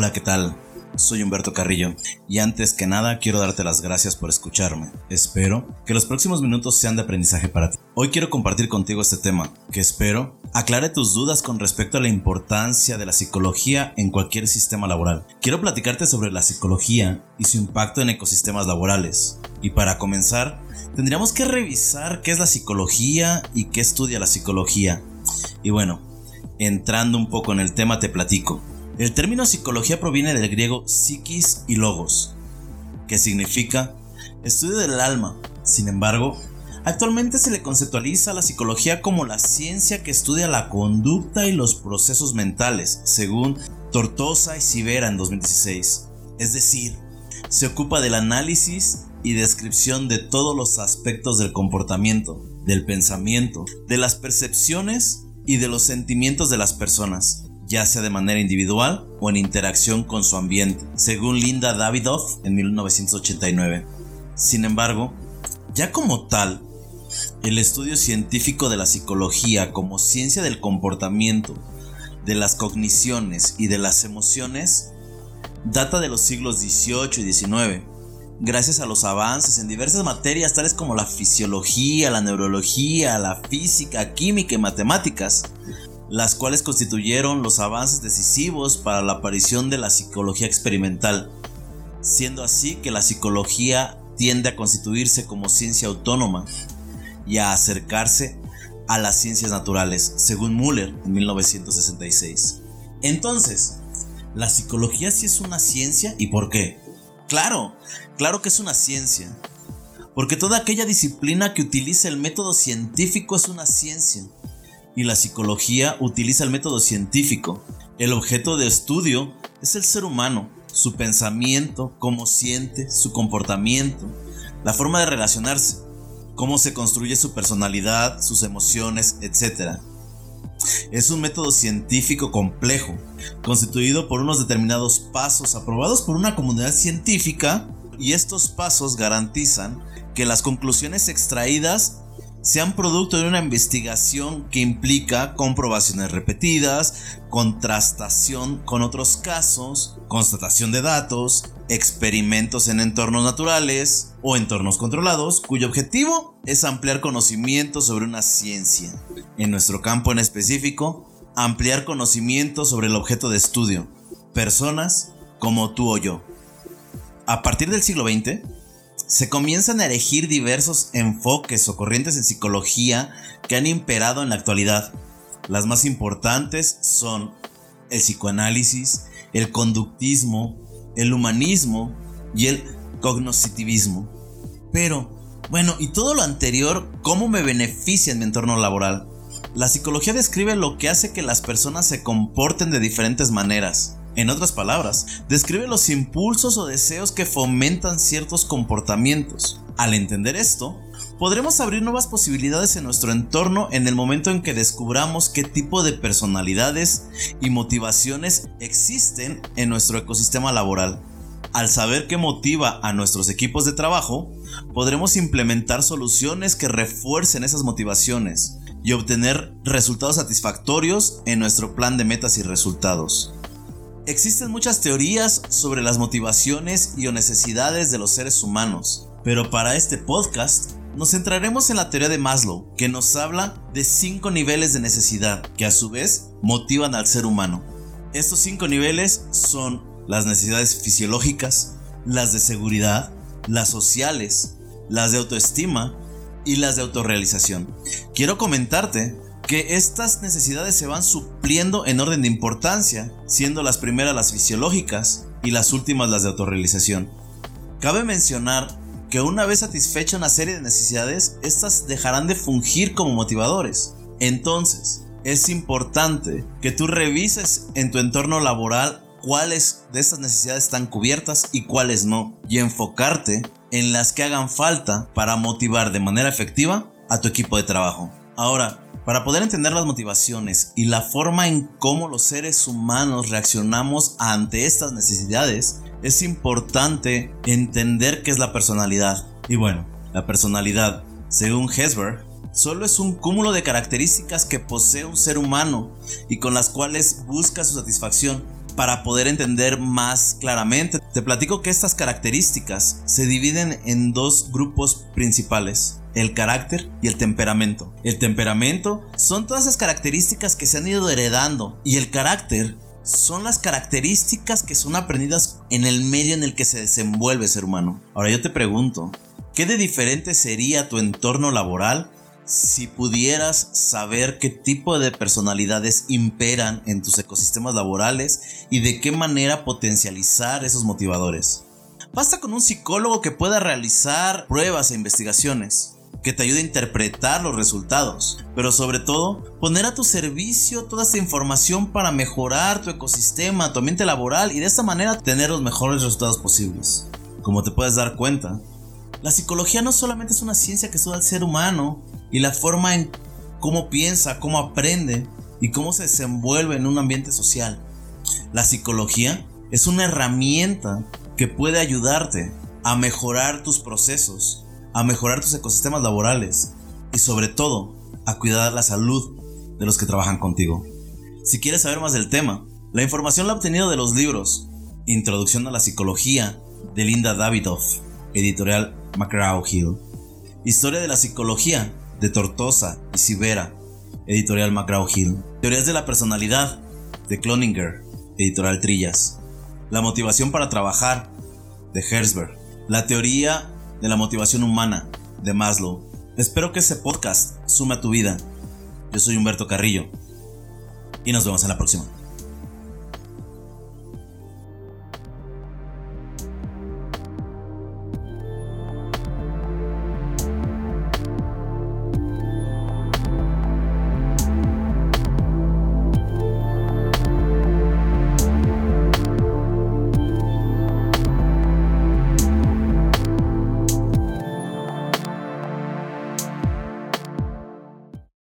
Hola, ¿qué tal? Soy Humberto Carrillo y antes que nada quiero darte las gracias por escucharme. Espero que los próximos minutos sean de aprendizaje para ti. Hoy quiero compartir contigo este tema que espero aclare tus dudas con respecto a la importancia de la psicología en cualquier sistema laboral. Quiero platicarte sobre la psicología y su impacto en ecosistemas laborales. Y para comenzar, tendríamos que revisar qué es la psicología y qué estudia la psicología. Y bueno, entrando un poco en el tema te platico. El término psicología proviene del griego psiquis y logos, que significa estudio del alma. Sin embargo, actualmente se le conceptualiza a la psicología como la ciencia que estudia la conducta y los procesos mentales, según Tortosa y Sivera en 2016. Es decir, se ocupa del análisis y descripción de todos los aspectos del comportamiento, del pensamiento, de las percepciones y de los sentimientos de las personas ya sea de manera individual o en interacción con su ambiente, según Linda Davidoff en 1989. Sin embargo, ya como tal, el estudio científico de la psicología como ciencia del comportamiento, de las cogniciones y de las emociones data de los siglos XVIII y XIX, gracias a los avances en diversas materias tales como la fisiología, la neurología, la física, química y matemáticas, las cuales constituyeron los avances decisivos para la aparición de la psicología experimental, siendo así que la psicología tiende a constituirse como ciencia autónoma y a acercarse a las ciencias naturales, según Müller en 1966. Entonces, ¿la psicología sí es una ciencia y por qué? Claro, claro que es una ciencia, porque toda aquella disciplina que utiliza el método científico es una ciencia y la psicología utiliza el método científico. El objeto de estudio es el ser humano, su pensamiento, cómo siente, su comportamiento, la forma de relacionarse, cómo se construye su personalidad, sus emociones, etc. Es un método científico complejo, constituido por unos determinados pasos aprobados por una comunidad científica y estos pasos garantizan que las conclusiones extraídas sean producto de una investigación que implica comprobaciones repetidas, contrastación con otros casos, constatación de datos, experimentos en entornos naturales o entornos controlados, cuyo objetivo es ampliar conocimiento sobre una ciencia. En nuestro campo en específico, ampliar conocimiento sobre el objeto de estudio, personas como tú o yo. A partir del siglo XX, se comienzan a elegir diversos enfoques o corrientes en psicología que han imperado en la actualidad. Las más importantes son el psicoanálisis, el conductismo, el humanismo y el cognoscitivismo. Pero, bueno, y todo lo anterior, ¿cómo me beneficia en mi entorno laboral? La psicología describe lo que hace que las personas se comporten de diferentes maneras. En otras palabras, describe los impulsos o deseos que fomentan ciertos comportamientos. Al entender esto, podremos abrir nuevas posibilidades en nuestro entorno en el momento en que descubramos qué tipo de personalidades y motivaciones existen en nuestro ecosistema laboral. Al saber qué motiva a nuestros equipos de trabajo, podremos implementar soluciones que refuercen esas motivaciones y obtener resultados satisfactorios en nuestro plan de metas y resultados. Existen muchas teorías sobre las motivaciones y o necesidades de los seres humanos, pero para este podcast nos centraremos en la teoría de Maslow, que nos habla de cinco niveles de necesidad que a su vez motivan al ser humano. Estos cinco niveles son las necesidades fisiológicas, las de seguridad, las sociales, las de autoestima y las de autorrealización. Quiero comentarte que estas necesidades se van supliendo en orden de importancia, siendo las primeras las fisiológicas y las últimas las de autorrealización. Cabe mencionar que una vez satisfecha una serie de necesidades, estas dejarán de fungir como motivadores. Entonces, es importante que tú revises en tu entorno laboral cuáles de estas necesidades están cubiertas y cuáles no, y enfocarte en las que hagan falta para motivar de manera efectiva a tu equipo de trabajo. Ahora, para poder entender las motivaciones y la forma en cómo los seres humanos reaccionamos ante estas necesidades, es importante entender qué es la personalidad. Y bueno, la personalidad, según Hesberg, solo es un cúmulo de características que posee un ser humano y con las cuales busca su satisfacción. Para poder entender más claramente. Te platico que estas características se dividen en dos grupos principales. El carácter y el temperamento. El temperamento son todas esas características que se han ido heredando y el carácter son las características que son aprendidas en el medio en el que se desenvuelve ser humano. Ahora yo te pregunto, ¿qué de diferente sería tu entorno laboral si pudieras saber qué tipo de personalidades imperan en tus ecosistemas laborales y de qué manera potencializar esos motivadores. Basta con un psicólogo que pueda realizar pruebas e investigaciones, que te ayude a interpretar los resultados, pero sobre todo poner a tu servicio toda esta información para mejorar tu ecosistema, tu ambiente laboral y de esta manera tener los mejores resultados posibles. Como te puedes dar cuenta, la psicología no solamente es una ciencia que estudia al ser humano, y la forma en cómo piensa, cómo aprende y cómo se desenvuelve en un ambiente social. La psicología es una herramienta que puede ayudarte a mejorar tus procesos, a mejorar tus ecosistemas laborales y sobre todo a cuidar la salud de los que trabajan contigo. Si quieres saber más del tema, la información la he obtenido de los libros Introducción a la Psicología de Linda Davidoff, editorial McGraw-Hill, Historia de la Psicología de Tortosa y Sivera, editorial McGraw-Hill. Teorías de la personalidad, de Cloninger, editorial Trillas. La motivación para trabajar, de Herzberg. La teoría de la motivación humana, de Maslow. Espero que ese podcast sume a tu vida. Yo soy Humberto Carrillo y nos vemos en la próxima.